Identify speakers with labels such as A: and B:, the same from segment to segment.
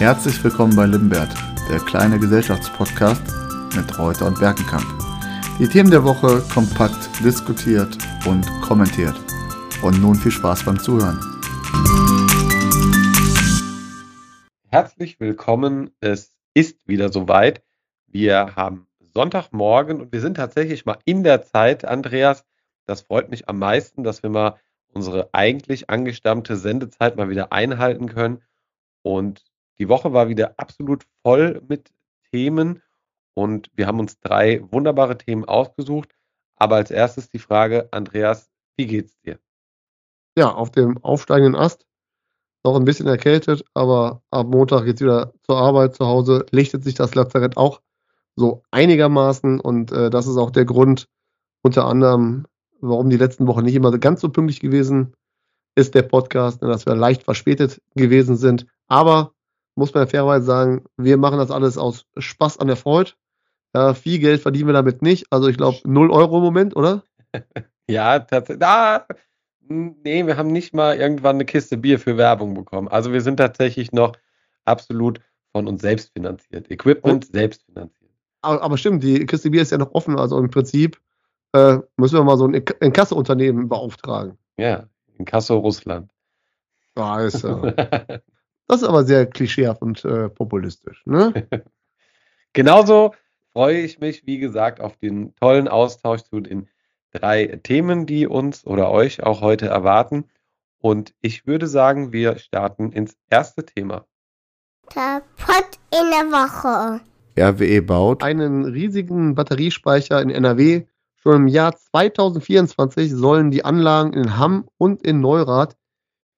A: Herzlich willkommen bei Limbert, der kleine Gesellschaftspodcast mit Reuter und Berkenkamp. Die Themen der Woche kompakt diskutiert und kommentiert. Und nun viel Spaß beim Zuhören.
B: Herzlich willkommen. Es ist wieder soweit. Wir haben Sonntagmorgen und wir sind tatsächlich mal in der Zeit, Andreas. Das freut mich am meisten, dass wir mal unsere eigentlich angestammte Sendezeit mal wieder einhalten können. Und die Woche war wieder absolut voll mit Themen und wir haben uns drei wunderbare Themen ausgesucht. Aber als erstes die Frage, Andreas, wie geht's dir?
C: Ja, auf dem aufsteigenden Ast. Noch ein bisschen erkältet, aber ab Montag geht's wieder zur Arbeit zu Hause. Lichtet sich das Lazarett auch so einigermaßen und äh, das ist auch der Grund unter anderem, warum die letzten Wochen nicht immer ganz so pünktlich gewesen ist der Podcast, ne, dass wir leicht verspätet gewesen sind. Aber muss man fairerweise sagen, wir machen das alles aus Spaß an der Freude. Ja, viel Geld verdienen wir damit nicht. Also ich glaube 0 Euro im Moment, oder?
B: ja, tatsächlich. Ah, nee, wir haben nicht mal irgendwann eine Kiste Bier für Werbung bekommen. Also wir sind tatsächlich noch absolut von uns selbst finanziert. Equipment Und, selbst finanziert.
C: Aber, aber, stimmt, die Kiste Bier ist ja noch offen. Also im Prinzip äh, müssen wir mal so ein Inkasso-Unternehmen beauftragen.
B: Ja, Inkasso Russland.
C: Äh, Das ist aber sehr klischeehaft und äh, populistisch. Ne?
B: Genauso freue ich mich, wie gesagt, auf den tollen Austausch zu den drei Themen, die uns oder euch auch heute erwarten. Und ich würde sagen, wir starten ins erste Thema.
D: Der Pott in der Woche.
C: RWE baut einen riesigen Batteriespeicher in NRW. Schon im Jahr 2024 sollen die Anlagen in Hamm und in Neurath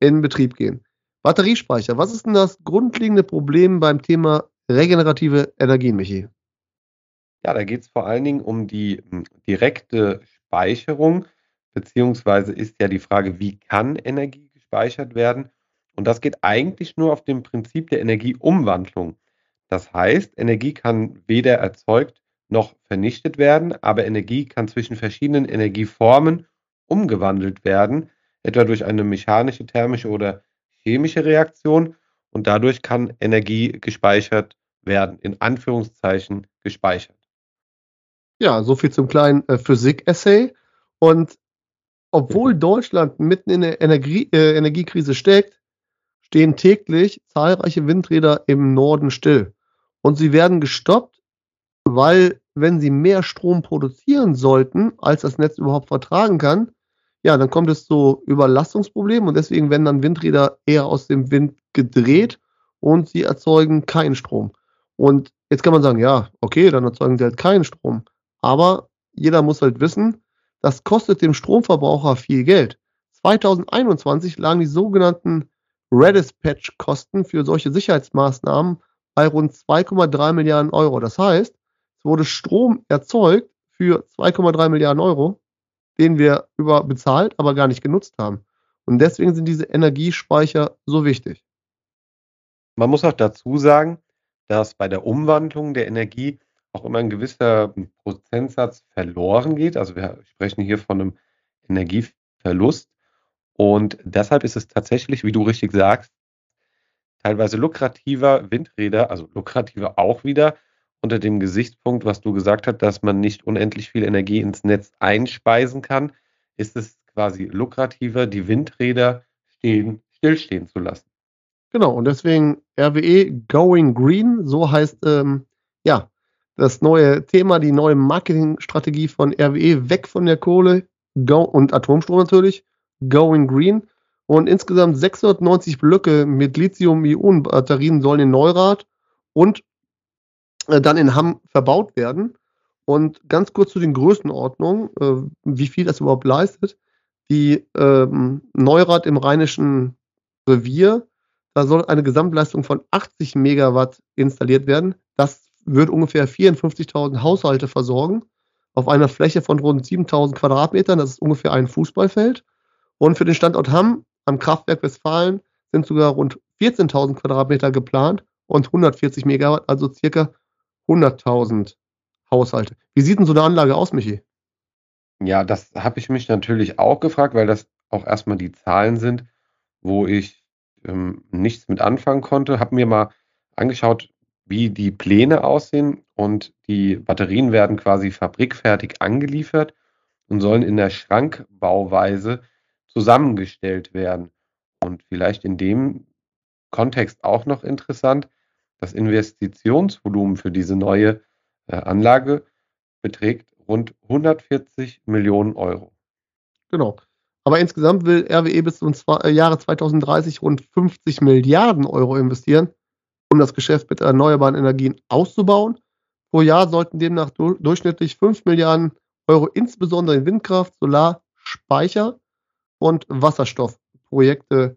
C: in Betrieb gehen. Batteriespeicher. Was ist denn das grundlegende Problem beim Thema regenerative Energien, Michi?
B: Ja, da geht es vor allen Dingen um die hm, direkte Speicherung, beziehungsweise ist ja die Frage, wie kann Energie gespeichert werden? Und das geht eigentlich nur auf dem Prinzip der Energieumwandlung. Das heißt, Energie kann weder erzeugt noch vernichtet werden, aber Energie kann zwischen verschiedenen Energieformen umgewandelt werden, etwa durch eine mechanische, thermische oder chemische Reaktion und dadurch kann Energie gespeichert werden, in Anführungszeichen gespeichert.
C: Ja, so viel zum kleinen äh, Physik-Essay. Und obwohl Deutschland mitten in der Energie, äh, Energiekrise steckt, stehen täglich zahlreiche Windräder im Norden still. Und sie werden gestoppt, weil wenn sie mehr Strom produzieren sollten, als das Netz überhaupt vertragen kann, ja, dann kommt es zu Überlastungsproblemen und deswegen werden dann Windräder eher aus dem Wind gedreht und sie erzeugen keinen Strom. Und jetzt kann man sagen, ja, okay, dann erzeugen sie halt keinen Strom. Aber jeder muss halt wissen, das kostet dem Stromverbraucher viel Geld. 2021 lagen die sogenannten Redispatch-Kosten für solche Sicherheitsmaßnahmen bei rund 2,3 Milliarden Euro. Das heißt, es wurde Strom erzeugt für 2,3 Milliarden Euro den wir über bezahlt, aber gar nicht genutzt haben. Und deswegen sind diese Energiespeicher so wichtig.
B: Man muss auch dazu sagen, dass bei der Umwandlung der Energie auch immer ein gewisser Prozentsatz verloren geht. Also wir sprechen hier von einem Energieverlust. Und deshalb ist es tatsächlich, wie du richtig sagst, teilweise lukrativer, Windräder, also lukrativer auch wieder, unter dem Gesichtspunkt, was du gesagt hast, dass man nicht unendlich viel Energie ins Netz einspeisen kann, ist es quasi lukrativer, die Windräder stehen, stillstehen zu lassen.
C: Genau, und deswegen RWE Going Green, so heißt ähm, ja das neue Thema, die neue Marketingstrategie von RWE, weg von der Kohle go, und Atomstrom natürlich, Going Green. Und insgesamt 690 Blöcke mit Lithium-Ionen-Batterien sollen in Neurath und äh, dann in Hamm verbaut werden. Und ganz kurz zu den Größenordnungen, äh, wie viel das überhaupt leistet. Die ähm, Neurath im Rheinischen Revier, da soll eine Gesamtleistung von 80 Megawatt installiert werden. Das wird ungefähr 54.000 Haushalte versorgen auf einer Fläche von rund 7.000 Quadratmetern. Das ist ungefähr ein Fußballfeld. Und für den Standort Hamm am Kraftwerk Westfalen sind sogar rund 14.000 Quadratmeter geplant und 140 Megawatt, also circa 100.000 Haushalte. Wie sieht denn so eine Anlage aus, Michi?
B: Ja, das habe ich mich natürlich auch gefragt, weil das auch erstmal die Zahlen sind, wo ich ähm, nichts mit anfangen konnte. Habe mir mal angeschaut, wie die Pläne aussehen und die Batterien werden quasi fabrikfertig angeliefert und sollen in der Schrankbauweise zusammengestellt werden. Und vielleicht in dem Kontext auch noch interessant, das Investitionsvolumen für diese neue äh, Anlage beträgt rund 140 Millionen Euro.
C: Genau. Aber insgesamt will RWE bis zum äh, Jahre 2030 rund 50 Milliarden Euro investieren, um das Geschäft mit erneuerbaren Energien auszubauen. Pro Jahr sollten demnach du durchschnittlich 5 Milliarden Euro insbesondere in Windkraft, Solar, Speicher und Wasserstoffprojekte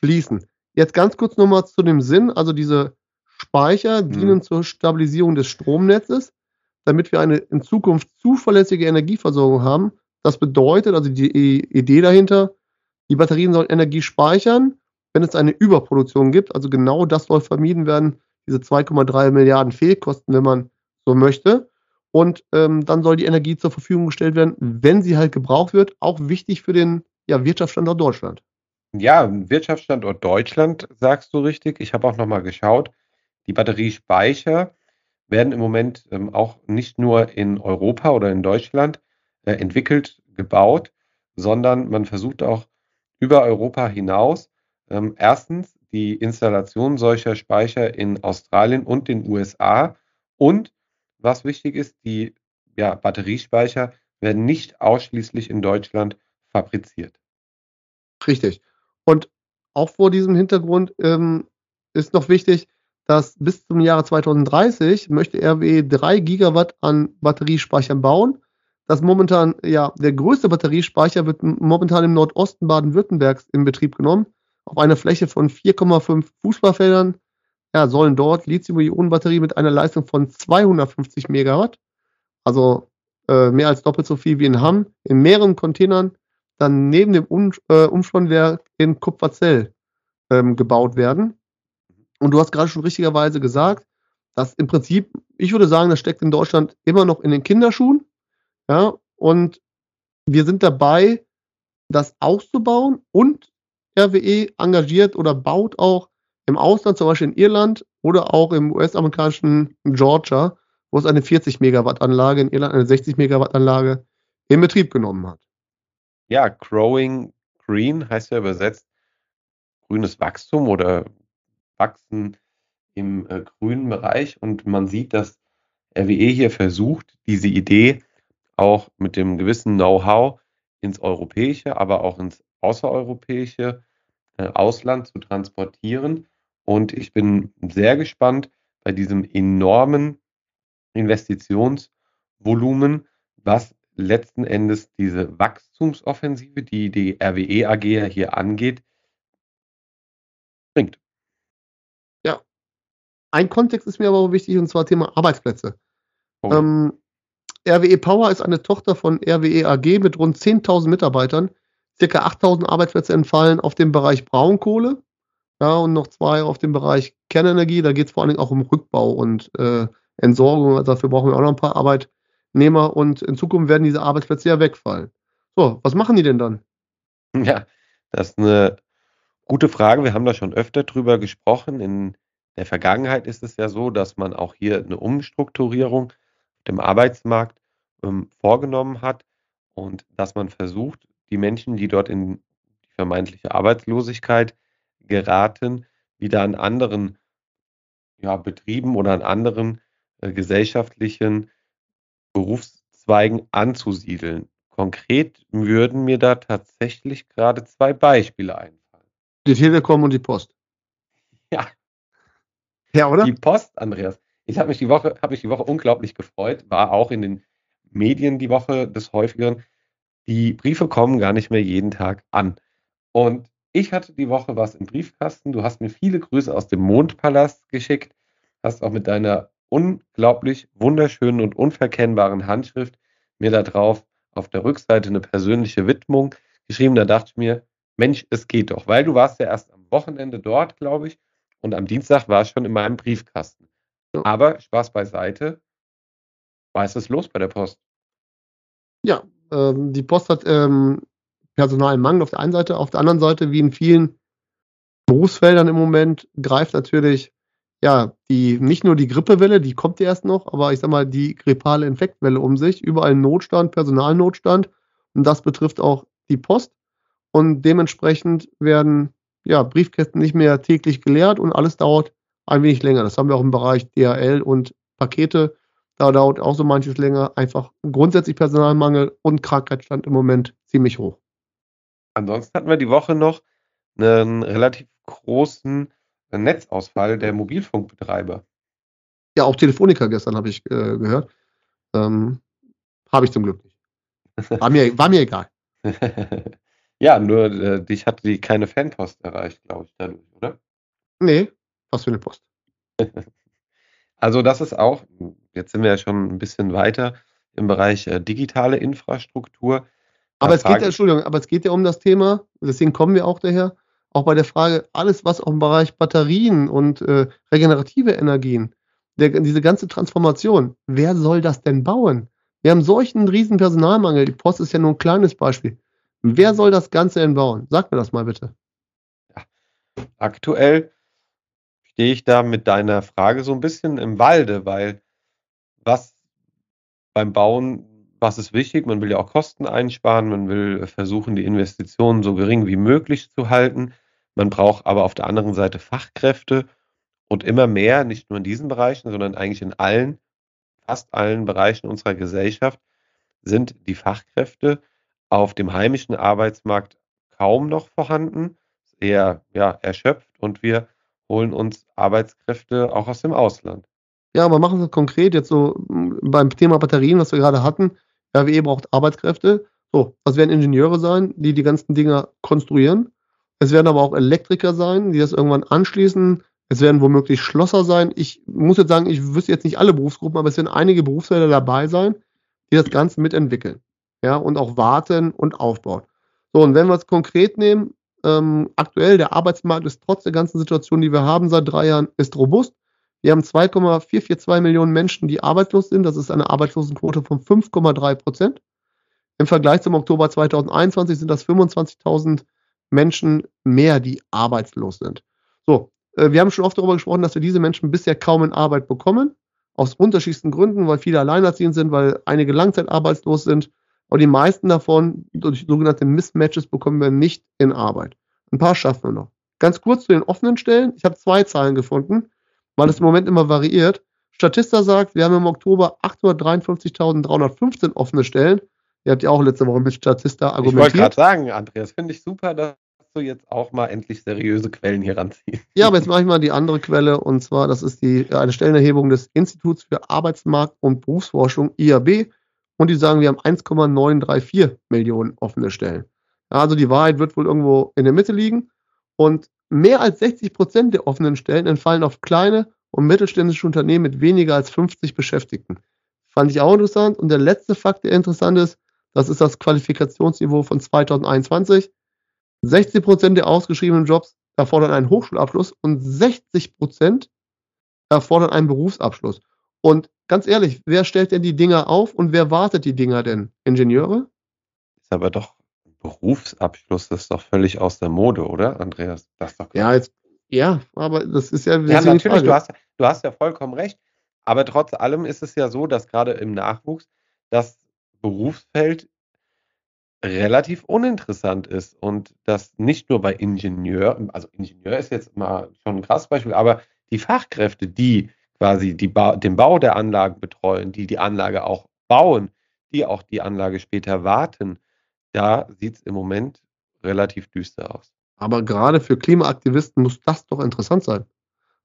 C: fließen. Jetzt ganz kurz nochmal zu dem Sinn. Also diese Speicher
B: Mhm.
C: dienen zur Stabilisierung des Stromnetzes, damit wir eine in Zukunft zuverlässige Energieversorgung haben. Das bedeutet, also die Idee dahinter, die Batterien sollen Energie speichern, wenn es eine Überproduktion gibt. Also genau das soll vermieden werden, diese 2,3 Milliarden Fehlkosten, wenn man so möchte. Und ähm, dann soll die Energie zur Verfügung gestellt werden, wenn sie halt gebraucht wird. Auch wichtig für den ja, Wirtschaftsstandort Deutschland.
B: Ja, Wirtschaftsstandort Deutschland, sagst du richtig. Ich habe auch noch mal geschaut. Die Batteriespeicher werden im Moment ähm, auch nicht nur in Europa oder in Deutschland äh, entwickelt, gebaut, sondern man versucht auch über Europa hinaus ähm, erstens die Installation solcher Speicher in Australien und den USA und was wichtig ist, die ja, Batteriespeicher werden nicht ausschließlich in Deutschland fabriziert.
C: Richtig. Und auch vor diesem Hintergrund ähm, ist noch wichtig, dass bis zum Jahre 2030 möchte RWE 3 Gigawatt an Batteriespeichern bauen. Das momentan, ja, der größte Batteriespeicher wird momentan im Nordosten Baden-Württembergs in Betrieb genommen. Auf einer Fläche von 4,5 Fußballfeldern ja, sollen dort Lithium-Ionen-Batterien mit einer Leistung von 250 Megawatt, also äh, mehr als doppelt so viel wie in Hamm, in mehreren Containern dann neben dem um äh, Umspannwerk in Kupferzell ähm, gebaut werden. Und du hast gerade schon richtigerweise gesagt, dass im Prinzip, ich würde sagen, das steckt in Deutschland immer noch in den Kinderschuhen. Ja, und wir sind dabei, das auszubauen und RWE engagiert oder baut auch im Ausland, zum Beispiel in Irland oder auch im US-amerikanischen Georgia, wo es eine 40 Megawatt Anlage, in Irland eine 60 Megawatt Anlage in Betrieb genommen hat.
B: Ja, Growing Green heißt ja übersetzt grünes Wachstum oder Wachsen im äh, grünen Bereich. Und man sieht, dass RWE hier versucht, diese Idee auch mit dem gewissen Know-how ins europäische, aber auch ins außereuropäische äh, Ausland zu transportieren. Und ich bin sehr gespannt bei diesem enormen Investitionsvolumen, was letzten Endes diese Wachstumsoffensive, die die RWE AG hier angeht,
C: Ein Kontext ist mir aber auch wichtig, und zwar Thema Arbeitsplätze.
B: Oh.
C: Ähm, RWE Power ist eine Tochter von RWE AG mit rund 10.000 Mitarbeitern. Circa 8.000 Arbeitsplätze entfallen auf dem Bereich Braunkohle ja, und noch zwei auf dem Bereich Kernenergie. Da geht es vor allen Dingen auch um Rückbau und äh, Entsorgung. Also dafür brauchen wir auch noch ein paar Arbeitnehmer und in Zukunft werden diese Arbeitsplätze ja wegfallen. So, was machen die denn dann?
B: Ja, das ist eine gute Frage. Wir haben da schon öfter drüber gesprochen. In der Vergangenheit ist es ja so, dass man auch hier eine Umstrukturierung auf dem Arbeitsmarkt ähm, vorgenommen hat und dass man versucht, die Menschen, die dort in die vermeintliche Arbeitslosigkeit geraten, wieder an anderen ja, Betrieben oder an anderen äh, gesellschaftlichen Berufszweigen anzusiedeln. Konkret würden mir da tatsächlich gerade zwei Beispiele einfallen.
C: Die Telekom und die Post.
B: Ja.
C: Ja, oder?
B: Die Post, Andreas. Ich habe mich die Woche, habe mich die Woche unglaublich gefreut, war auch in den Medien die Woche des häufigeren. Die Briefe kommen gar nicht mehr jeden Tag an. Und ich hatte die Woche was im Briefkasten. Du hast mir viele Grüße aus dem Mondpalast geschickt, hast auch mit deiner unglaublich wunderschönen und unverkennbaren Handschrift mir da drauf auf der Rückseite eine persönliche Widmung geschrieben. Da dachte ich mir, Mensch, es geht doch, weil du warst ja erst am Wochenende dort, glaube ich, und am Dienstag war es schon in meinem Briefkasten. Aber Spaß beiseite, was ist los bei der Post?
C: Ja, ähm, die Post hat ähm, Personalmangel auf der einen Seite, auf der anderen Seite, wie in vielen Berufsfeldern im Moment, greift natürlich ja, die, nicht nur die Grippewelle, die kommt ja erst noch, aber ich sag mal, die grippale Infektwelle um sich, überall Notstand, Personalnotstand. Und das betrifft auch die Post. Und dementsprechend werden ja, Briefkästen nicht mehr täglich geleert und alles dauert ein wenig länger. Das haben wir auch im Bereich DHL und Pakete. Da dauert auch so manches länger. Einfach grundsätzlich Personalmangel und Krankheitsstand im Moment ziemlich hoch.
B: Ansonsten hatten wir die Woche noch einen relativ großen Netzausfall der Mobilfunkbetreiber.
C: Ja, auch Telefonica gestern habe ich äh, gehört. Ähm, habe ich zum Glück nicht. War mir, war mir egal.
B: ja, nur äh, dich hat die keine Fanpost erreicht, glaube ich, dadurch, oder?
C: Nee, was für eine Post.
B: also das ist auch, jetzt sind wir ja schon ein bisschen weiter im Bereich äh, digitale Infrastruktur.
C: Aber es geht ja, Entschuldigung, aber es geht ja um das Thema, deswegen kommen wir auch daher, auch bei der Frage, alles, was auch im Bereich Batterien und äh, regenerative Energien, der, diese ganze Transformation, wer soll das denn bauen? Wir haben solchen riesen Personalmangel. Die Post ist ja nur ein kleines Beispiel. Wer soll das Ganze denn bauen? Sag mir das mal bitte.
B: Aktuell stehe ich da mit deiner Frage so ein bisschen im Walde, weil was beim Bauen, was ist wichtig? Man will ja auch Kosten einsparen, man will versuchen, die Investitionen so gering wie möglich zu halten. Man braucht aber auf der anderen Seite Fachkräfte und immer mehr, nicht nur in diesen Bereichen, sondern eigentlich in allen, fast allen Bereichen unserer Gesellschaft, sind die Fachkräfte auf dem heimischen Arbeitsmarkt kaum noch vorhanden, eher ja, erschöpft und wir holen uns Arbeitskräfte auch aus dem Ausland.
C: Ja, aber machen wir es konkret jetzt so beim Thema Batterien, was wir gerade hatten. RWE braucht Arbeitskräfte. So, das werden Ingenieure sein, die die ganzen Dinger konstruieren. Es werden aber auch Elektriker sein, die das irgendwann anschließen. Es werden womöglich Schlosser sein. Ich muss jetzt sagen, ich wüsste jetzt nicht alle Berufsgruppen, aber es werden einige Berufsfelder dabei sein, die das Ganze mitentwickeln. Ja, und auch warten und aufbauen. So, und wenn wir es konkret nehmen, ähm, aktuell der Arbeitsmarkt ist trotz der ganzen Situation, die wir haben seit drei Jahren, ist robust. Wir haben 2,442 Millionen Menschen, die arbeitslos sind. Das ist eine Arbeitslosenquote von 5,3 Prozent. Im Vergleich zum Oktober 2021 sind das 25.000 Menschen mehr, die arbeitslos sind. So, äh, wir haben schon oft darüber gesprochen, dass wir diese Menschen bisher kaum in Arbeit bekommen. Aus unterschiedlichsten Gründen, weil viele alleinerziehend sind, weil einige langzeitarbeitslos sind. Und die meisten davon durch sogenannte Mismatches bekommen wir nicht in Arbeit. Ein paar schaffen wir noch. Ganz kurz zu den offenen Stellen. Ich habe zwei Zahlen gefunden, weil es im Moment immer variiert. Statista sagt, wir haben im Oktober 853.315 offene Stellen. Ihr habt ja auch letzte Woche mit Statista argumentiert. Ich wollte
B: gerade sagen, Andreas, finde ich super, dass du jetzt auch mal endlich seriöse Quellen hier ranziehst.
C: Ja, aber jetzt mache ich mal die andere Quelle und zwar, das ist die, eine Stellenerhebung des Instituts für Arbeitsmarkt und Berufsforschung, IAB. Und die sagen, wir haben 1,934 Millionen offene Stellen. Also die Wahrheit wird wohl irgendwo in der Mitte liegen. Und mehr als 60 Prozent der offenen Stellen entfallen auf kleine und mittelständische Unternehmen mit weniger als 50 Beschäftigten. Fand ich auch interessant. Und der letzte Fakt, der interessant ist, das ist das Qualifikationsniveau von 2021. 60 Prozent der ausgeschriebenen Jobs erfordern einen Hochschulabschluss und 60 Prozent erfordern einen Berufsabschluss. Und ganz ehrlich, wer stellt denn die Dinger auf und wer wartet die Dinger denn? Ingenieure?
B: Ist aber doch Berufsabschluss, das ist doch völlig aus der Mode, oder, Andreas?
C: Das ist doch ja, jetzt, ja, aber das ist ja.
B: Ja, natürlich, du hast, du hast ja vollkommen recht. Aber trotz allem ist es ja so, dass gerade im Nachwuchs das Berufsfeld relativ uninteressant ist und das nicht nur bei Ingenieur, also Ingenieur ist jetzt mal schon ein krasses Beispiel, aber die Fachkräfte, die quasi die ba den Bau der Anlagen betreuen, die die Anlage auch bauen, die auch die Anlage später warten, da sieht es im Moment relativ düster aus.
C: Aber gerade für Klimaaktivisten muss das doch interessant sein.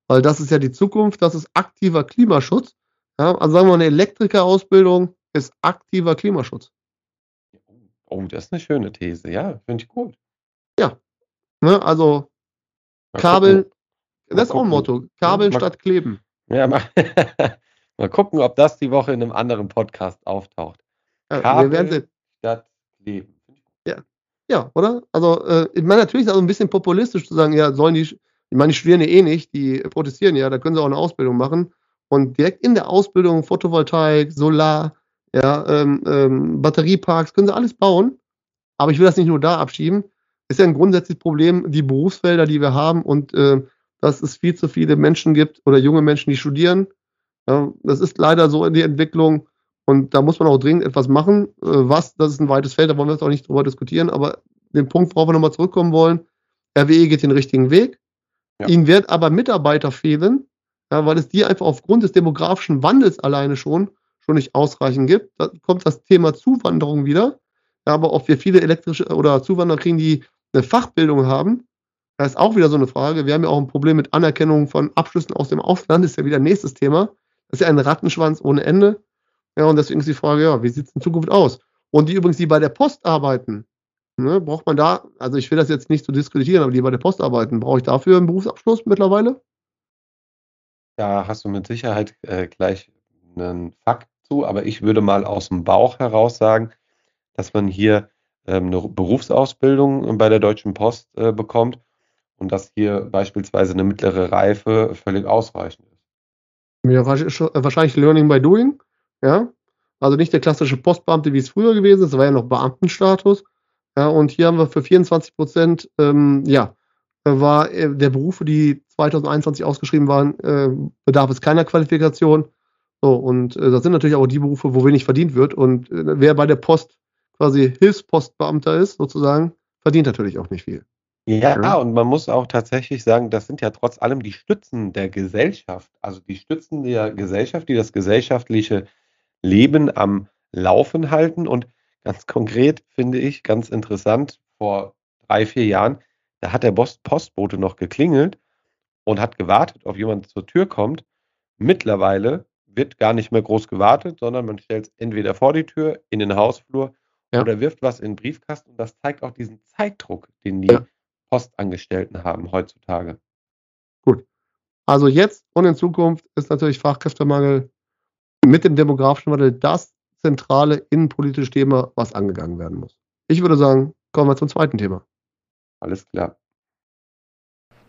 C: Weil das ist ja die Zukunft, das ist aktiver Klimaschutz. Ja, also sagen wir mal, eine Elektrikerausbildung ist aktiver Klimaschutz.
B: Oh, das ist eine schöne These, ja, finde ich gut.
C: Ja. Ne, also mal Kabel, gucken. das ist auch ein Motto. Kabeln mal, statt kleben.
B: Ja, mal, mal gucken, ob das die Woche in einem anderen Podcast auftaucht.
C: Ja, Kabel statt kleben. Ja. Ja, oder? Also, äh, ich meine, natürlich ist es also ein bisschen populistisch zu sagen, ja, sollen die, ich meine, die studieren ja eh nicht, die protestieren ja, da können sie auch eine Ausbildung machen. Und direkt in der Ausbildung Photovoltaik, Solar, ja, ähm, ähm, Batterieparks, können sie alles bauen. Aber ich will das nicht nur da abschieben. Ist ja ein grundsätzliches Problem, die Berufsfelder, die wir haben und äh, dass es viel zu viele Menschen gibt oder junge Menschen, die studieren. Ja, das ist leider so in die Entwicklung und da muss man auch dringend etwas machen. Äh, was, das ist ein weites Feld, da wollen wir jetzt auch nicht drüber diskutieren, aber den Punkt, worauf wir nochmal zurückkommen wollen, RWE geht den richtigen Weg. Ja. Ihnen wird aber Mitarbeiter fehlen, ja, weil es die einfach aufgrund des demografischen Wandels alleine schon, schon nicht ausreichend gibt. Da kommt das Thema Zuwanderung wieder. Ja, aber ob wir viele elektrische oder Zuwanderer kriegen, die eine Fachbildung haben, das ist auch wieder so eine Frage. Wir haben ja auch ein Problem mit Anerkennung von Abschlüssen aus dem Ausland, ist ja wieder nächstes Thema. Das ist ja ein Rattenschwanz ohne Ende. Ja, und deswegen ist die Frage, ja, wie sieht es in Zukunft aus? Und die übrigens, die bei der Post arbeiten, ne, braucht man da, also ich will das jetzt nicht so diskutieren, aber die bei der Post arbeiten, brauche ich dafür einen Berufsabschluss mittlerweile?
B: Da hast du mit Sicherheit äh, gleich einen Fakt zu, aber ich würde mal aus dem Bauch heraus sagen, dass man hier ähm, eine Berufsausbildung bei der Deutschen Post äh, bekommt und dass hier beispielsweise eine mittlere Reife völlig ausreichend ist.
C: Ja, wahrscheinlich Learning by Doing, ja. Also nicht der klassische Postbeamte, wie es früher gewesen ist, war ja noch Beamtenstatus. Ja, und hier haben wir für 24 Prozent, ähm, ja, war äh, der Berufe, die 2021 ausgeschrieben waren, äh, bedarf es keiner Qualifikation. So, und äh, das sind natürlich auch die Berufe, wo wenig verdient wird. Und äh, wer bei der Post quasi Hilfspostbeamter ist, sozusagen, verdient natürlich auch nicht viel.
B: Ja, ja, und man muss auch tatsächlich sagen, das sind ja trotz allem die Stützen der Gesellschaft, also die Stützen der Gesellschaft, die das gesellschaftliche Leben am Laufen halten. Und ganz konkret finde ich ganz interessant, vor drei, vier Jahren, da hat der Postbote noch geklingelt und hat gewartet, ob jemand zur Tür kommt. Mittlerweile wird gar nicht mehr groß gewartet, sondern man stellt es entweder vor die Tür, in den Hausflur ja. oder wirft was in den Briefkasten. Und das zeigt auch diesen Zeitdruck, den die ja. Postangestellten haben heutzutage.
C: Gut. Also jetzt und in Zukunft ist natürlich Fachkräftemangel mit dem demografischen Wandel das zentrale innenpolitische Thema, was angegangen werden muss. Ich würde sagen, kommen wir zum zweiten Thema.
B: Alles klar.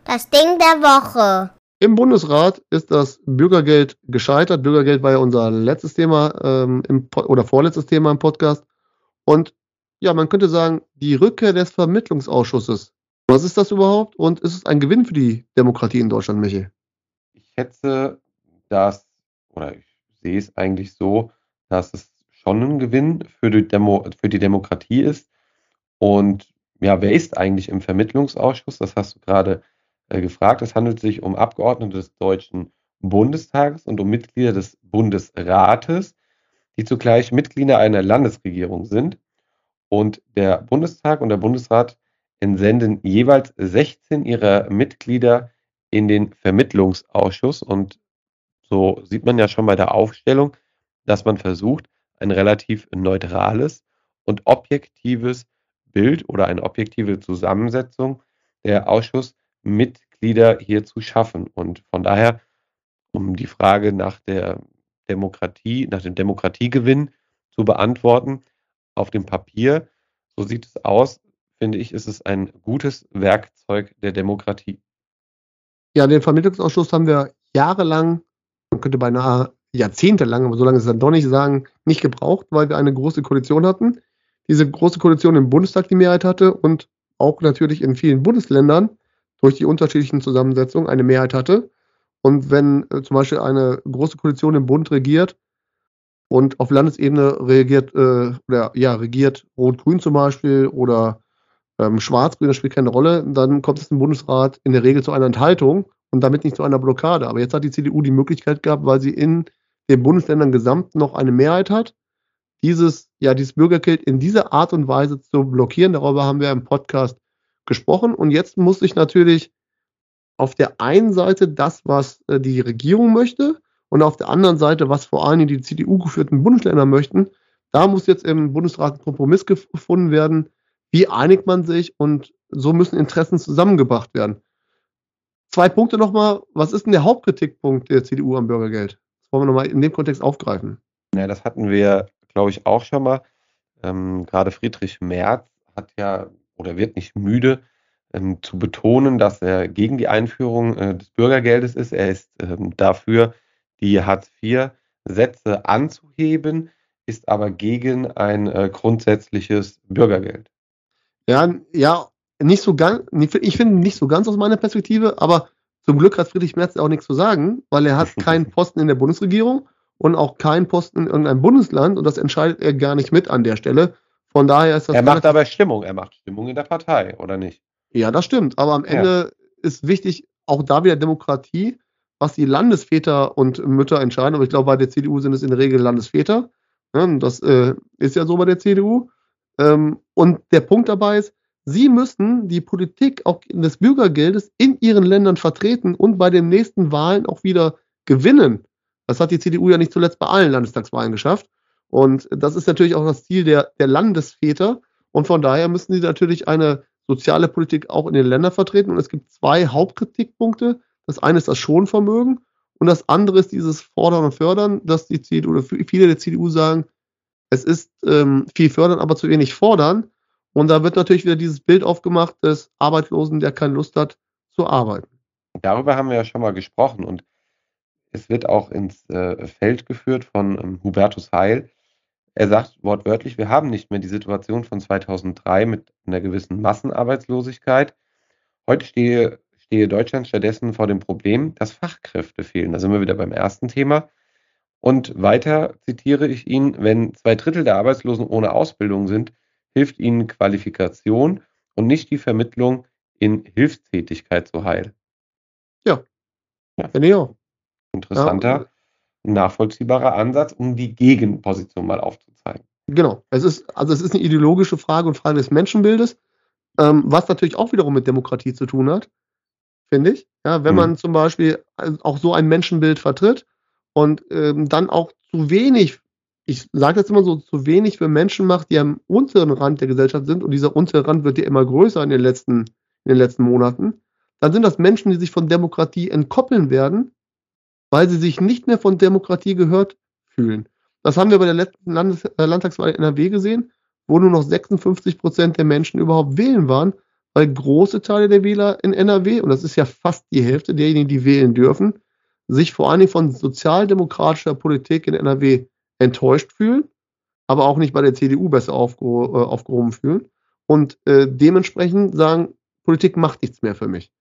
D: Das Ding der Woche.
C: Im Bundesrat ist das Bürgergeld gescheitert. Bürgergeld war ja unser letztes Thema ähm, im, oder vorletztes Thema im Podcast. Und ja, man könnte sagen, die Rückkehr des Vermittlungsausschusses. Was ist das überhaupt? Und ist es ein Gewinn für die Demokratie in Deutschland, Michi?
B: Ich schätze, dass, oder ich sehe es eigentlich so, dass es schon ein Gewinn für die, Demo, für die Demokratie ist. Und ja, wer ist eigentlich im Vermittlungsausschuss? Das hast du gerade äh, gefragt. Es handelt sich um Abgeordnete des Deutschen Bundestages und um Mitglieder des Bundesrates, die zugleich Mitglieder einer Landesregierung sind. Und der Bundestag und der Bundesrat entsenden jeweils 16 ihrer Mitglieder in den Vermittlungsausschuss. Und so sieht man ja schon bei der Aufstellung, dass man versucht, ein relativ neutrales und objektives Bild oder eine objektive Zusammensetzung der Ausschussmitglieder hier zu schaffen. Und von daher, um die Frage nach der Demokratie, nach dem Demokratiegewinn zu beantworten, auf dem Papier, so sieht es aus, finde ich, ist es ein gutes Werkzeug der Demokratie.
C: Ja, den Vermittlungsausschuss haben wir jahrelang man könnte beinahe jahrzehntelang, aber so lange ist es dann doch nicht sagen, nicht gebraucht, weil wir eine große Koalition hatten. Diese große Koalition im Bundestag die Mehrheit hatte und auch natürlich in vielen Bundesländern durch die unterschiedlichen Zusammensetzungen eine Mehrheit hatte. Und wenn äh, zum Beispiel eine große Koalition im Bund regiert und auf Landesebene reagiert, äh, oder ja, regiert Rot-Grün zum Beispiel oder ähm, Schwarz-Grün, das spielt keine Rolle, dann kommt es im Bundesrat in der Regel zu einer Enthaltung und damit nicht zu einer Blockade. Aber jetzt hat die CDU die Möglichkeit gehabt, weil sie in den Bundesländern gesamt noch eine Mehrheit hat, dieses, ja, dieses Bürgergeld in dieser Art und Weise zu blockieren. Darüber haben wir im Podcast gesprochen. Und jetzt muss sich natürlich auf der einen Seite das, was äh, die Regierung möchte, und auf der anderen Seite, was vor allem die CDU geführten Bundesländer möchten, da muss jetzt im Bundesrat ein Kompromiss gefunden werden. Wie einigt man sich? Und so müssen Interessen zusammengebracht werden. Zwei Punkte nochmal. Was ist denn der Hauptkritikpunkt der CDU am Bürgergeld? Das wollen wir nochmal in dem Kontext aufgreifen.
B: Ja, das hatten wir, glaube ich, auch schon mal. Ähm, gerade Friedrich Merz hat ja oder wird nicht müde ähm, zu betonen, dass er gegen die Einführung äh, des Bürgergeldes ist. Er ist ähm, dafür, die Hartz-IV-Sätze anzuheben, ist aber gegen ein äh, grundsätzliches Bürgergeld.
C: Ja, ja, nicht so ganz, ich finde nicht so ganz aus meiner Perspektive, aber Zum Glück hat Friedrich Merz auch nichts zu sagen, weil er hat keinen Posten in der Bundesregierung und auch keinen Posten in irgendeinem Bundesland und das entscheidet er gar nicht mit an der Stelle. Von daher ist das.
B: Er macht aber Stimmung, er macht Stimmung in der Partei, oder nicht?
C: Ja, das stimmt. Aber am Ende ja. ist wichtig, auch da wieder Demokratie, was die Landesväter und Mütter entscheiden. Aber ich glaube, bei der CDU sind es in der Regel Landesväter. Ja, das äh, ist ja so bei der CDU. Ähm, und der Punkt dabei ist, sie müssen die Politik auch des Bürgergeldes in ihren Ländern vertreten und bei den nächsten Wahlen auch wieder gewinnen. Das hat die CDU ja nicht zuletzt bei allen Landestagswahlen geschafft. Und das ist natürlich auch das Ziel der, der Landesväter. Und von daher müssen sie natürlich eine soziale Politik auch in den Ländern vertreten. Und es gibt zwei Hauptkritikpunkte. Das eine ist das Schonvermögen und das andere ist dieses Fordern und Fördern, dass die CDU oder viele der CDU sagen, es ist ähm, viel fördern, aber zu wenig fordern. Und da wird natürlich wieder dieses Bild aufgemacht des Arbeitslosen, der keine Lust hat zu arbeiten.
B: Darüber haben wir ja schon mal gesprochen und es wird auch ins äh, Feld geführt von ähm, Hubertus Heil. Er sagt wortwörtlich, wir haben nicht mehr die Situation von 2003 mit einer gewissen Massenarbeitslosigkeit. Heute stehe stehe Deutschland stattdessen vor dem Problem, dass Fachkräfte fehlen. Da sind wir wieder beim ersten Thema. Und weiter zitiere ich ihn, wenn zwei Drittel der Arbeitslosen ohne Ausbildung sind, hilft ihnen Qualifikation und nicht die Vermittlung in Hilfstätigkeit zu Heil.
C: Ja, ja. finde ich auch.
B: Interessanter, ja. nachvollziehbarer Ansatz, um die Gegenposition mal aufzuzeigen.
C: Genau. Es ist, also es ist eine ideologische Frage und Frage des Menschenbildes, ähm, was natürlich auch wiederum mit Demokratie zu tun hat finde ich. Ja, wenn mhm. man zum Beispiel auch so ein Menschenbild vertritt und ähm, dann auch zu wenig, ich sage jetzt immer so, zu wenig für Menschen macht, die am unteren Rand der Gesellschaft sind und dieser untere Rand wird ja immer größer in den letzten, in den letzten Monaten, dann sind das Menschen, die sich von Demokratie entkoppeln werden, weil sie sich nicht mehr von Demokratie gehört fühlen. Das haben wir bei der letzten Landes äh, Landtagswahl in NRW gesehen, wo nur noch 56 Prozent der Menschen überhaupt wählen waren, weil große Teile der Wähler in NRW, und das ist ja fast die Hälfte derjenigen, die wählen dürfen, sich vor allen Dingen von sozialdemokratischer Politik in NRW enttäuscht fühlen, aber auch nicht bei der CDU besser aufgeh äh, aufgehoben fühlen und äh, dementsprechend sagen, Politik macht nichts mehr für mich.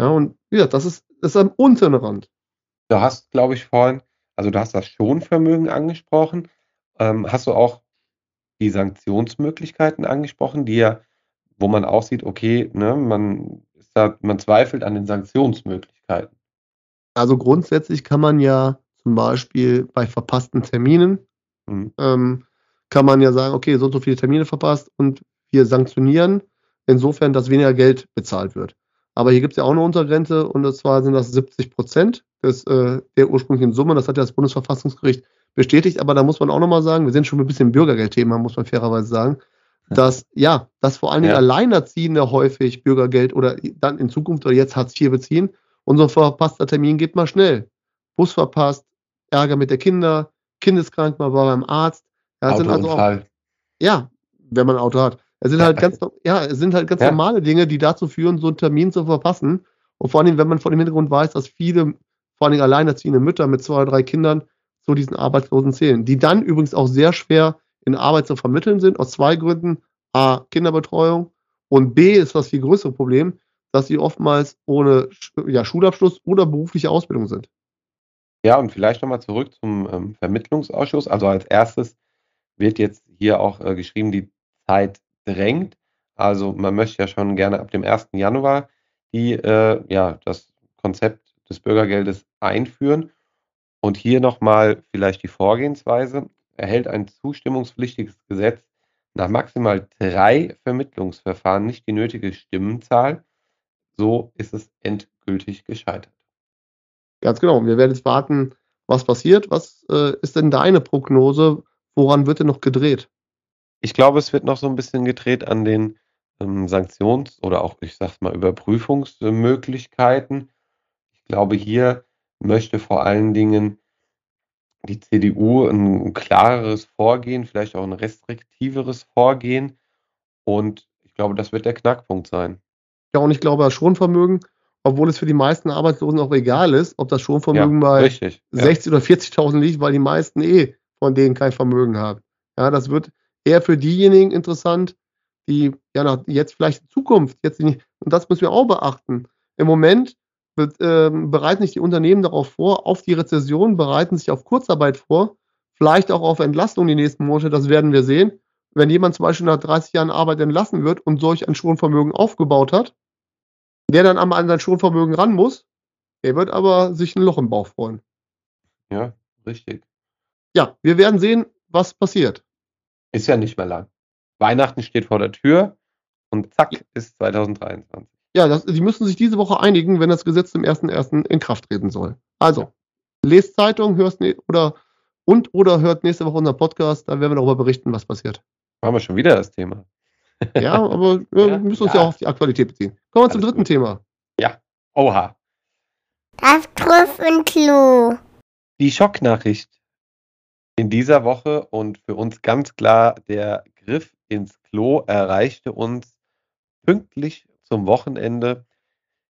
C: Ja, und ja, das ist, das ist am unteren Rand.
B: Du hast, glaube ich, vorhin, also du hast das Schonvermögen angesprochen. Ähm, hast du auch die Sanktionsmöglichkeiten angesprochen, die ja wo man auch sieht, okay, ne, man, da, man zweifelt an den Sanktionsmöglichkeiten.
C: Also grundsätzlich kann man ja zum Beispiel bei verpassten Terminen, mhm. ähm, kann man ja sagen, okay, so und so viele Termine verpasst und wir sanktionieren, insofern, dass weniger Geld bezahlt wird. Aber hier gibt es ja auch eine Untergrenze und zwar sind das 70 Prozent des, äh, der ursprünglichen Summe. Das hat ja das Bundesverfassungsgericht bestätigt, aber da muss man auch nochmal sagen, wir sind schon ein bisschen im Bürgergeldthema, muss man fairerweise sagen dass ja, dass vor allen Dingen ja. Alleinerziehende häufig Bürgergeld oder dann in Zukunft oder jetzt Hartz IV beziehen und so ein verpasster Termin geht mal schnell. Bus verpasst, Ärger mit der Kinder, Kindeskrank mal war beim Arzt.
B: Ja, sind also auch,
C: ja, wenn man ein Auto hat. Es sind halt ganz, ja, es sind halt ganz ja. normale Dinge, die dazu führen, so einen Termin zu verpassen. Und vor Dingen, wenn man vor dem Hintergrund weiß, dass viele, vor Dingen alleinerziehende Mütter mit zwei oder drei Kindern zu diesen Arbeitslosen zählen, die dann übrigens auch sehr schwer in Arbeit zu vermitteln sind, aus zwei Gründen. A, Kinderbetreuung und B ist das viel größere Problem, dass sie oftmals ohne ja, Schulabschluss oder berufliche Ausbildung sind.
B: Ja, und vielleicht nochmal zurück zum ähm, Vermittlungsausschuss. Also als erstes wird jetzt hier auch äh, geschrieben, die Zeit drängt. Also man möchte ja schon gerne ab dem 1. Januar die, äh, ja, das Konzept des Bürgergeldes einführen. Und hier nochmal vielleicht die Vorgehensweise erhält ein zustimmungspflichtiges Gesetz nach maximal drei Vermittlungsverfahren nicht die nötige Stimmenzahl, so ist es endgültig gescheitert.
C: Ganz genau. Wir werden jetzt warten, was passiert. Was äh, ist denn deine Prognose? Woran wird denn noch gedreht?
B: Ich glaube, es wird noch so ein bisschen gedreht an den ähm, Sanktions- oder auch, ich sag's mal, Überprüfungsmöglichkeiten. Ich glaube, hier möchte vor allen Dingen die CDU ein klareres Vorgehen, vielleicht auch ein restriktiveres Vorgehen. Und ich glaube, das wird der Knackpunkt sein.
C: Ja, und ich glaube, das Schonvermögen, obwohl es für die meisten Arbeitslosen auch egal ist, ob das Schonvermögen ja, bei richtig, 60 ja. oder 40.000 liegt, weil die meisten eh von denen kein Vermögen haben. Ja, das wird eher für diejenigen interessant, die ja nach, jetzt vielleicht in Zukunft, jetzt nicht, und das müssen wir auch beachten. Im Moment Wird, ähm, bereiten sich die Unternehmen darauf vor, auf die Rezession, bereiten sich auf Kurzarbeit vor, vielleicht auch auf Entlastung die nächsten Monate, das werden wir sehen. Wenn jemand zum Beispiel nach 30 Jahren Arbeit entlassen wird und solch ein Schonvermögen aufgebaut hat, der dann einmal an sein Schonvermögen ran muss, der wird aber sich ein Loch im Bauch freuen.
B: Ja, richtig.
C: Ja, wir werden sehen, was passiert.
B: Ist ja nicht mehr lang. Weihnachten steht vor der Tür und zack, ist 2023.
C: Ja, das, die müssen sich diese Woche einigen, wenn das Gesetz zum 1.1. in Kraft treten soll. Also, lest Zeitung, hörst ne oder und oder hört nächste Woche unseren Podcast, da werden wir darüber berichten, was passiert.
B: Haben wir schon wieder das Thema.
C: Ja, aber wir
B: Ja,
C: müssen uns
B: ja.
C: ja auch auf die Aktualität beziehen. Kommen wir zum dritten
B: gut.
C: Thema.
B: Oha.
D: Das Trüffenklo.
B: Die Schocknachricht in dieser Woche und für uns ganz klar der Griff ins Klo erreichte uns pünktlich zum Wochenende.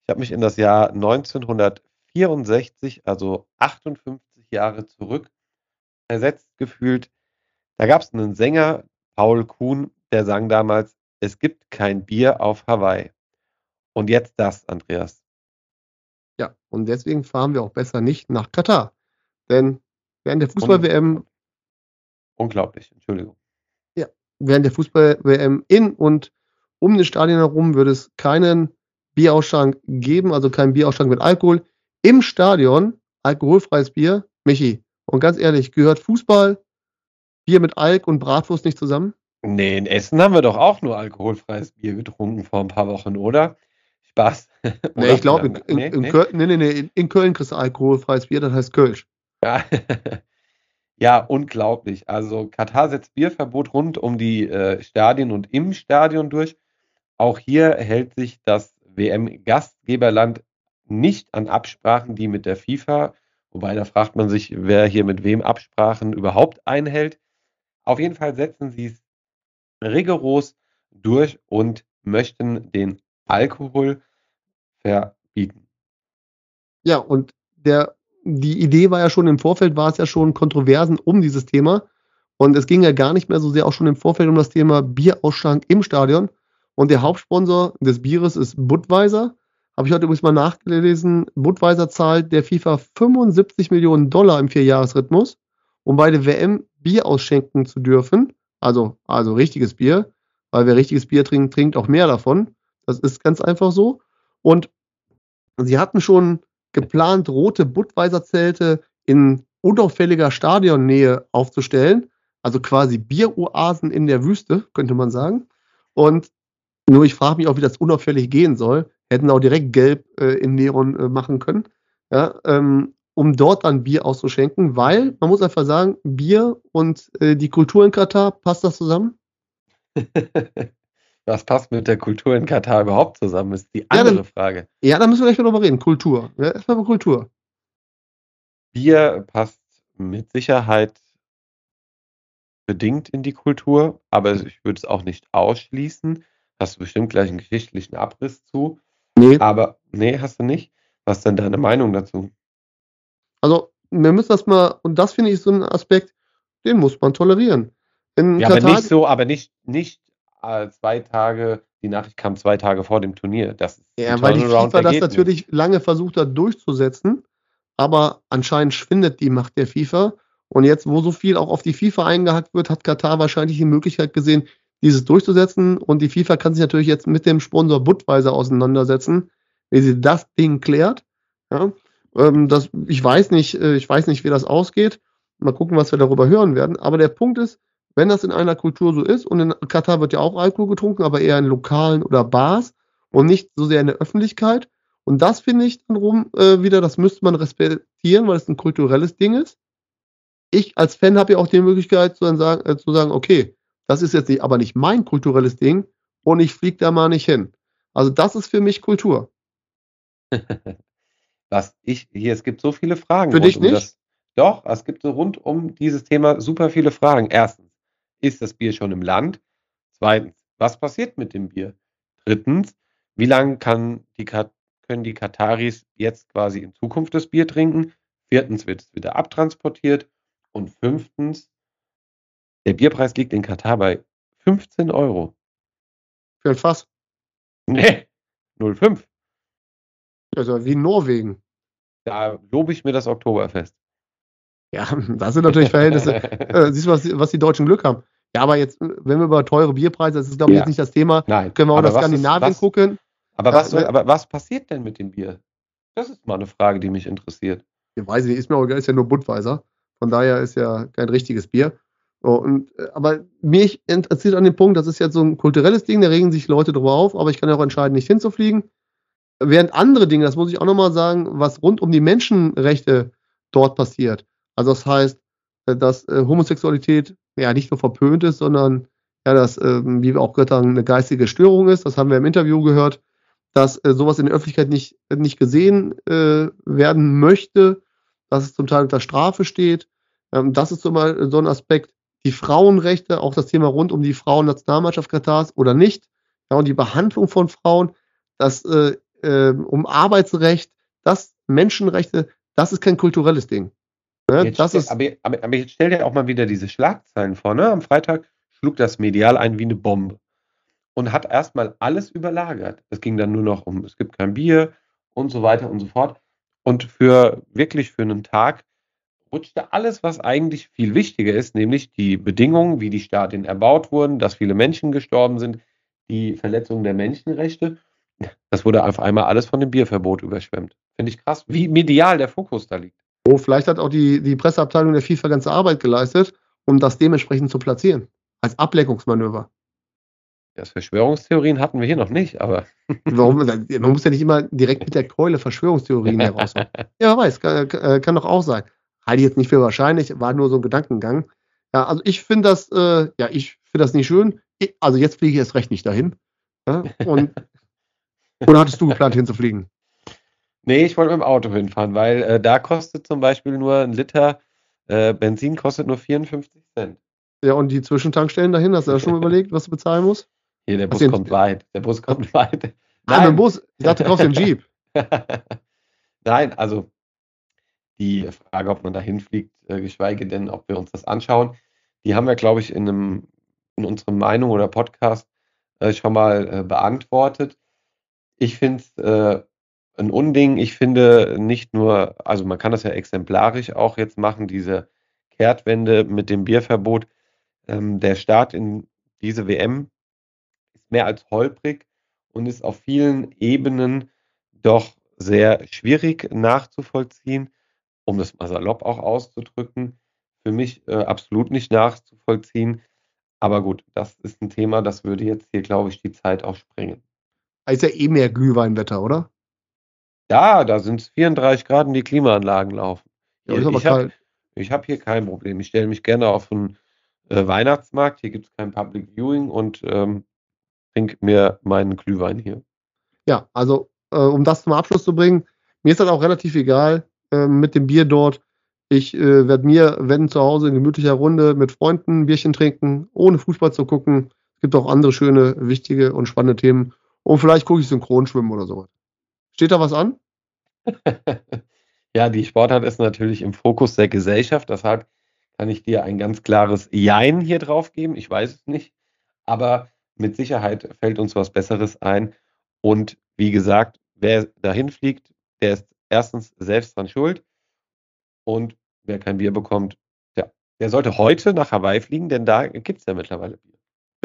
B: Ich habe mich in das Jahr 1964, also 58 Jahre zurück, versetzt gefühlt. Da gab es einen Sänger, Paul Kuhn, der sang damals, es gibt kein Bier auf Hawaii. Und jetzt das, Andreas.
C: Ja, und deswegen fahren wir auch besser nicht nach Katar. Denn während der Fußball-WM,
B: Unglaublich, Entschuldigung.
C: während der Fußball-WM in und um den Stadion herum würde es keinen Bierausschank geben, also keinen Bierausschank mit Alkohol. Im Stadion alkoholfreies Bier. Michi, und ganz ehrlich, gehört Fußball, Bier mit Alk und Bratwurst nicht zusammen?
B: Nee, in Essen haben wir doch auch nur alkoholfreies Bier getrunken vor ein paar Wochen, oder? Spaß.
C: Nee, ich glaube, in, in,
B: Nee,
C: in,
B: nee?
C: Köln, nee, nee, in Köln kriegst du alkoholfreies Bier, das heißt Kölsch.
B: Ja. ja, unglaublich. Also Katar setzt Bierverbot rund um die äh, Stadien und im Stadion durch. Auch hier hält sich das WM-Gastgeberland nicht an Absprachen, die mit der FIFA, wobei da fragt man sich, wer hier mit wem Absprachen überhaupt einhält. Auf jeden Fall setzen sie es rigoros durch und möchten den Alkohol verbieten.
C: Ja, und der, die Idee war ja schon im Vorfeld, war es ja schon Kontroversen um dieses Thema. Und es ging ja gar nicht mehr so sehr auch schon im Vorfeld um das Thema Bierausschank im Stadion. Und der Hauptsponsor des Bieres ist Budweiser. Habe ich heute übrigens mal nachgelesen. Budweiser zahlt der FIFA 75 Millionen Dollar im Vierjahresrhythmus, um bei der WM Bier ausschenken zu dürfen. Also, also richtiges Bier. Weil wer richtiges Bier trinkt, trinkt auch mehr davon. Das ist ganz einfach so. Und sie hatten schon geplant, rote Budweiser-Zelte in unauffälliger Stadionnähe aufzustellen. Also quasi Bieroasen in der Wüste, könnte man sagen. Und nur ich frage mich auch, wie das unauffällig gehen soll. Hätten auch direkt gelb äh, in Neon äh, machen können. Ja, ähm, um dort dann Bier auszuschenken, weil man muss einfach sagen, Bier und äh, die Kultur in Katar, passt das zusammen?
B: Was passt mit der Kultur in Katar überhaupt zusammen, ist die
C: Ja,
B: andere
C: dann-
B: Frage.
C: Ja, da müssen wir gleich mal drüber reden. Kultur. Ja, erstmal über Kultur.
B: Bier passt mit Sicherheit bedingt in die Kultur, aber ich würde es auch nicht ausschließen. Hast du bestimmt gleich einen geschichtlichen Abriss zu.
C: Nee.
B: Aber nee, hast du nicht. Was ist denn deine Meinung dazu?
C: Also, wir müssen das mal, und das finde ich so ein Aspekt, den muss man tolerieren. In
B: Ja, aber
C: Katar,
B: nicht so, aber nicht, nicht äh, zwei Tage, die Nachricht kam zwei Tage vor dem Turnier. Das ist
C: ja, weil die FIFA das natürlich lange versucht hat durchzusetzen, aber anscheinend schwindet die Macht der FIFA. Und jetzt, wo so viel auch auf die FIFA eingehackt wird, hat Katar wahrscheinlich die Möglichkeit gesehen, dieses durchzusetzen. Und die FIFA kann sich natürlich jetzt mit dem Sponsor Budweiser auseinandersetzen, wie sie das Ding klärt. Ja, ähm, das, ich weiß nicht, äh, ich weiß nicht, wie das ausgeht. Mal gucken, was wir darüber hören werden. Aber der Punkt ist, wenn das in einer Kultur so ist, und in Katar wird ja auch Alkohol getrunken, aber eher in Lokalen oder Bars und nicht so sehr in der Öffentlichkeit. Und das finde ich dann rum äh, wieder, das müsste man respektieren, weil es ein kulturelles Ding ist. Ich als Fan habe ja auch die Möglichkeit zu sagen, äh, zu sagen, okay, das ist jetzt nicht, aber nicht mein kulturelles Ding und ich fliege da mal nicht hin. Also das ist für mich Kultur.
B: Was ich, hier, es gibt so viele Fragen.
C: Für dich
B: um
C: nicht?
B: Das, doch, es gibt so rund um dieses Thema super viele Fragen. Erstens, ist das Bier schon im Land? Zweitens, was passiert mit dem Bier? Drittens, wie lange kann die, können die Kataris jetzt quasi in Zukunft das Bier trinken? Viertens, wird es wieder abtransportiert? Und fünftens, der Bierpreis liegt in Katar bei 15 Euro.
C: Für ein Fass.
B: Nee, 0,5.
C: Also wie in Norwegen.
B: Da lobe ich mir das Oktoberfest.
C: Ja, das sind natürlich Verhältnisse. äh, siehst du, was, die- was die Deutschen Glück haben. Ja, aber jetzt, äh, wenn wir über teure Bierpreise, das ist, glaube ich,
B: Ja.
C: jetzt nicht das Thema,
B: Nein.
C: können wir auch nach
B: was ist-
C: Skandinavien
B: was,
C: gucken.
B: Aber, was soll,
C: ne?
B: aber was passiert denn mit dem Bier? Das ist mal eine Frage, die mich interessiert.
C: Ich weiß nicht, ist mir auch egal, ist ja nur Budweiser. Von daher ist ja kein richtiges Bier. So, und, äh, aber mich interessiert an dem Punkt, das ist jetzt so ein kulturelles Ding, da regen sich Leute drüber auf, aber ich kann ja auch entscheiden, nicht hinzufliegen. Während andere Dinge, das muss ich auch nochmal sagen, was rund um die Menschenrechte dort passiert. Also das heißt, äh, dass äh, Homosexualität ja nicht nur verpönt ist, sondern ja, dass, ähm, wie wir auch gehört haben, eine geistige Störung ist. Das haben wir im Interview gehört, dass äh, sowas in der Öffentlichkeit nicht, nicht gesehen werden möchte, dass es zum Teil unter Strafe steht. Ähm, das ist so so ein Aspekt. Die Frauenrechte, auch das Thema rund um die Frauennationalmannschaft Katars oder nicht. Ja, und die Behandlung von Frauen, das äh, um Arbeitsrecht, das Menschenrechte, das ist kein kulturelles Ding. Ne? Das
B: stell,
C: ist,
B: aber, aber, aber jetzt stell dir auch mal wieder diese Schlagzeilen vor. Ne? Am Freitag schlug das medial ein wie eine Bombe und hat erstmal alles überlagert. Es ging dann nur noch um, es gibt kein Bier und so weiter und so fort. Und für wirklich für einen Tag rutschte alles, was eigentlich viel wichtiger ist, nämlich die Bedingungen, wie die Stadien erbaut wurden, dass viele Menschen gestorben sind, die Verletzung der Menschenrechte. Das wurde auf einmal alles von dem Bierverbot überschwemmt. Finde ich krass, wie medial der Fokus da liegt.
C: oh, vielleicht hat auch die, die Presseabteilung der FIFA ganze Arbeit geleistet, um das dementsprechend zu platzieren. Als Ablenkungsmanöver.
B: Das Verschwörungstheorien hatten wir hier noch nicht, aber
C: Warum? Man muss ja nicht immer direkt mit der Keule Verschwörungstheorien heraushauen. Ja, wer weiß, kann, kann kann doch auch sein. Halte ich jetzt nicht für wahrscheinlich, war nur so ein Gedankengang. Ja, also ich finde das, äh, ja, ich finde das nicht schön. Ich, also jetzt fliege ich erst recht nicht dahin. Ja, und, oder hattest du geplant hinzufliegen?
B: nee, ich wollte mit dem Auto hinfahren, weil äh, da kostet zum Beispiel nur ein Liter äh, Benzin kostet nur 54 Cent.
C: Ja, und die Zwischentankstellen dahin, hast du da schon überlegt, was du bezahlen musst?
B: Hier, der Bus
C: denn?
B: kommt weit. Der Bus kommt weit.
C: Ah, mit dem Bus. Ich dachte, du kaufst den Jeep.
B: Nein, also die Frage, ob man da hinfliegt, äh, geschweige denn, ob wir uns das anschauen, die haben wir, glaube ich, in, einem, in unserem Meinung oder Podcast äh, schon mal äh, beantwortet. Ich finde es äh, ein Unding. Ich finde nicht nur, also man kann das ja exemplarisch auch jetzt machen, diese Kehrtwende mit dem Bierverbot. Ähm, der Start in diese WM ist mehr als holprig und ist auf vielen Ebenen doch sehr schwierig nachzuvollziehen, um das mal salopp auch auszudrücken. Für mich äh, absolut nicht nachzuvollziehen. Aber gut, das ist ein Thema, das würde jetzt hier, glaube ich, die Zeit auch sprengen.
C: Ist ja eh mehr Glühweinwetter, oder?
B: Ja, da sind es 34 Grad und die Klimaanlagen laufen.
C: Ja,
B: ich habe hab hier kein Problem. Ich stelle mich gerne auf einen äh, Weihnachtsmarkt. Hier gibt es kein Public Viewing und ähm, trinke mir meinen Glühwein hier.
C: Ja, also äh, um das zum Abschluss zu bringen, mir ist das auch relativ egal äh, mit dem Bier dort. Ich äh, werde mir, wenn zu Hause in gemütlicher Runde mit Freunden ein Bierchen trinken, ohne Fußball zu gucken. Es gibt auch andere schöne, wichtige und spannende Themen. Und vielleicht gucke ich Synchronschwimmen oder sowas. Steht da was an?
B: ja, die Sportart ist natürlich im Fokus der Gesellschaft. Deshalb kann ich dir ein ganz klares Jein hier drauf geben. Ich weiß es nicht. Aber mit Sicherheit fällt uns was Besseres ein. Und wie gesagt, wer dahin fliegt, der ist erstens selbst dran schuld. Und wer kein Bier bekommt, der, der sollte heute nach Hawaii fliegen, denn da gibt es ja mittlerweile Bier.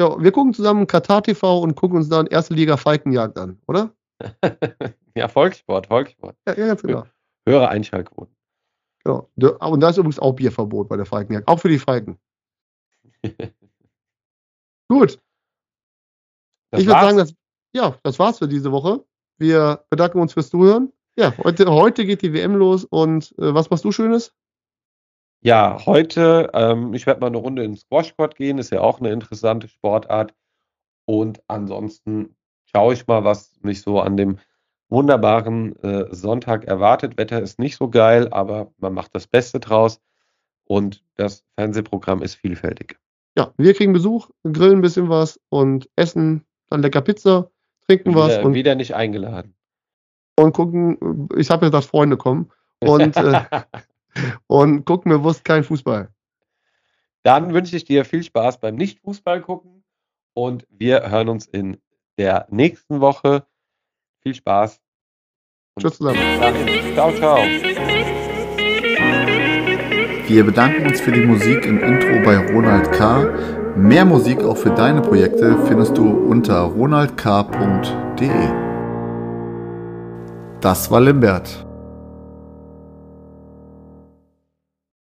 C: Ja, wir gucken zusammen Katar TV und gucken uns dann erste Liga Falkenjagd an, oder?
B: ja, Volkssport, Volkssport.
C: Ja, ja ganz genau.
B: Höhere Einschaltquoten.
C: Da- Und da ist übrigens auch Bierverbot bei der Falkenjagd. Auch für die Falken. Gut.
B: Das
C: ich würde sagen, das, ja, das war's für diese Woche. Wir bedanken uns fürs Zuhören. Ja, heute, heute geht die WM los und äh, was machst du Schönes?
B: Ja, heute, ähm, ich werde mal eine Runde ins Squashcourt gehen, ist ja auch eine interessante Sportart. Und ansonsten schaue ich mal, was mich so an dem wunderbaren äh, Sonntag erwartet. Wetter ist nicht so geil, aber man macht das Beste draus. Und das Fernsehprogramm ist vielfältig.
C: Ja, wir kriegen Besuch, grillen ein bisschen was und essen dann lecker Pizza, trinken was
B: Wieder,
C: und,
B: wieder nicht eingeladen.
C: und gucken. Ich habe ja gesagt, Freunde kommen und, äh, und gucken bewusst kein Fußball.
B: Dann wünsche ich dir viel Spaß beim Nicht-Fußball gucken und wir hören uns in der nächsten Woche. Viel Spaß.
C: Tschüss zusammen.
B: Ciao, ciao.
A: Wir bedanken uns für die Musik im Intro bei Ronald K. Mehr Musik auch für deine Projekte findest du unter ronaldk.de. Das war Limbert.